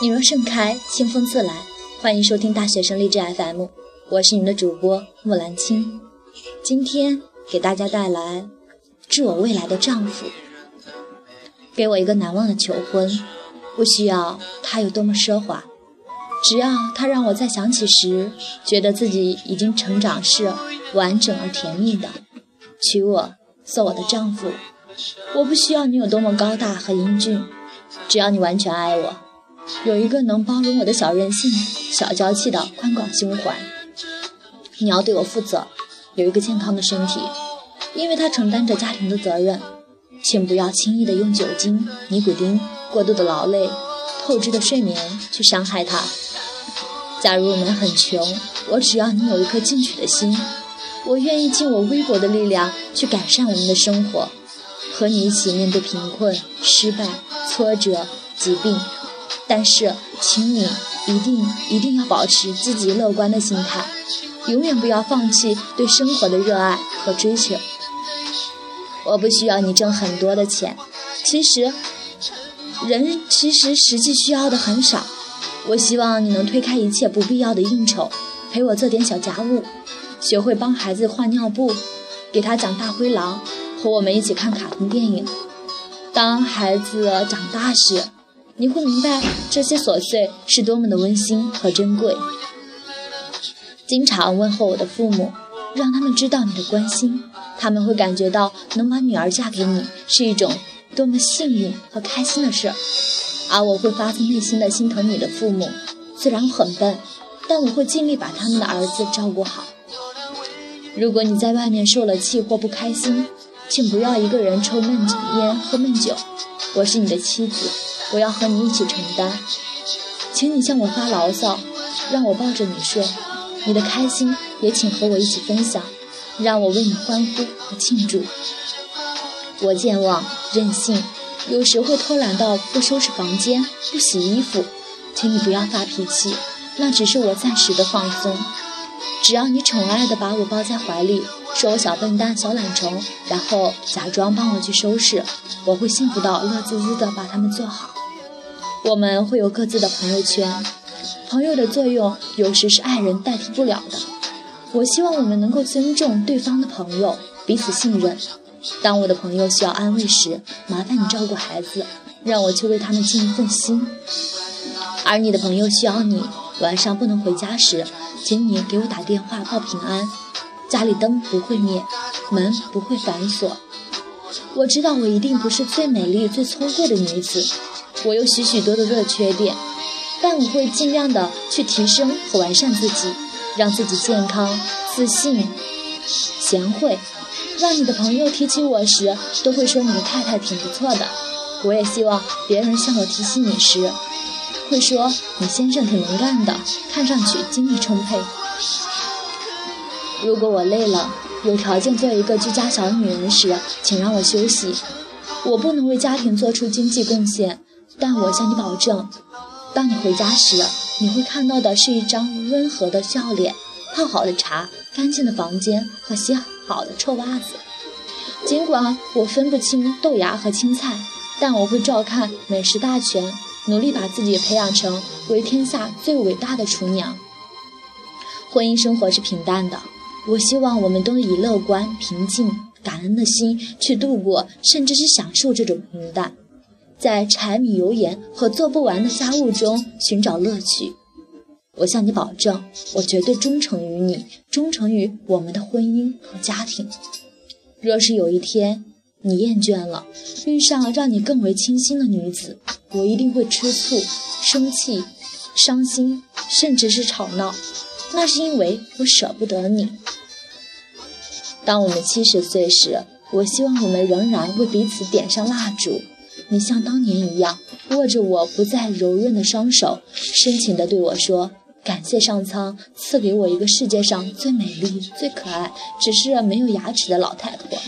你若盛开，清风自来。欢迎收听大学生励志 FM，我是你们的主播木兰青。今天给大家带来致我未来的丈夫，给我一个难忘的求婚。不需要他有多么奢华，只要他让我在想起时，觉得自己已经成长是完整而甜蜜的。娶我做我的丈夫，我不需要你有多么高大和英俊，只要你完全爱我。有一个能包容我的小任性、小娇气的宽广胸怀。你要对我负责，有一个健康的身体，因为他承担着家庭的责。任。请不要轻易的用酒精、尼古丁、过度的劳累、透支的睡眠去伤害他。假如我们很穷，我只要你有一颗进取的心，我愿意尽我微薄的力量去改善我们的生活，和你一起面对贫困、失败、挫折、疾病。但是，请你一定一定要保持积极乐观的心态，永远不要放弃对生活的热爱和追求。我不需要你挣很多的钱，其实，人其实实际需要的很少。我希望你能推开一切不必要的应酬，陪我做点小家务，学会帮孩子换尿布，给他讲大灰狼，和我们一起看卡通电影。当孩子长大时。你会明白这些琐碎是多么的温馨和珍贵。经常问候我的父母，让他们知道你的关心，他们会感觉到能把女儿嫁给你是一种多么幸运和开心的事儿。而我会发自内心的心疼你的父母，虽然很笨，但我会尽力把他们的儿子照顾好。如果你在外面受了气或不开心，请不要一个人抽闷烟喝闷酒。我是你的妻子。我要和你一起承担，请你向我发牢骚，让我抱着你睡。你的开心也请和我一起分享，让我为你欢呼和庆祝。我健忘任性，有时会偷懒到不收拾房间、不洗衣服，请你不要发脾气，那只是我暂时的放松。只要你宠爱的把我抱在怀里，说我小笨蛋、小懒虫，然后假装帮我去收拾，我会幸福到乐滋滋的把它们做好。我们会有各自的朋友圈，朋友的作用有时是爱人代替不了的。我希望我们能够尊重对方的朋友，彼此信任。当我的朋友需要安慰时，麻烦你照顾孩子，让我去为他们尽一份心；而你的朋友需要你晚上不能回家时，请你给我打电话报平安。家里灯不会灭，门不会反锁。我知道我一定不是最美丽、最聪慧的女子。我有许许多多的缺点，但我会尽量的去提升和完善自己，让自己健康、自信、贤惠，让你的朋友提起我时都会说你的太太挺不错的。我也希望别人向我提起你时，会说你先生挺能干的，看上去精力充沛。如果我累了，有条件做一个居家小女人时，请让我休息。我不能为家庭做出经济贡献。但我向你保证，当你回家时，你会看到的是一张温和的笑脸、泡好的茶、干净的房间和洗好的臭袜子。尽管我分不清豆芽和青菜，但我会照看美食大全，努力把自己培养成为天下最伟大的厨娘。婚姻生活是平淡的，我希望我们都以乐观、平静、感恩的心去度过，甚至是享受这种平淡。在柴米油盐和做不完的家务中寻找乐趣。我向你保证，我绝对忠诚于你，忠诚于我们的婚姻和家庭。若是有一天你厌倦了，遇上让你更为倾心的女子，我一定会吃醋、生气、伤心，甚至是吵闹。那是因为我舍不得你。当我们七十岁时，我希望我们仍然为彼此点上蜡烛。你像当年一样握着我不再柔润的双手，深情地对我说：“感谢上苍赐给我一个世界上最美丽、最可爱，只是没有牙齿的老太婆。”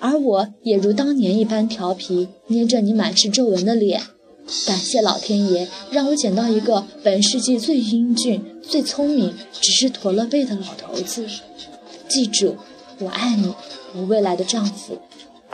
而我也如当年一般调皮，捏着你满是皱纹的脸。感谢老天爷让我捡到一个本世纪最英俊、最聪明，只是驼了背的老头子。记住，我爱你，我未来的丈夫。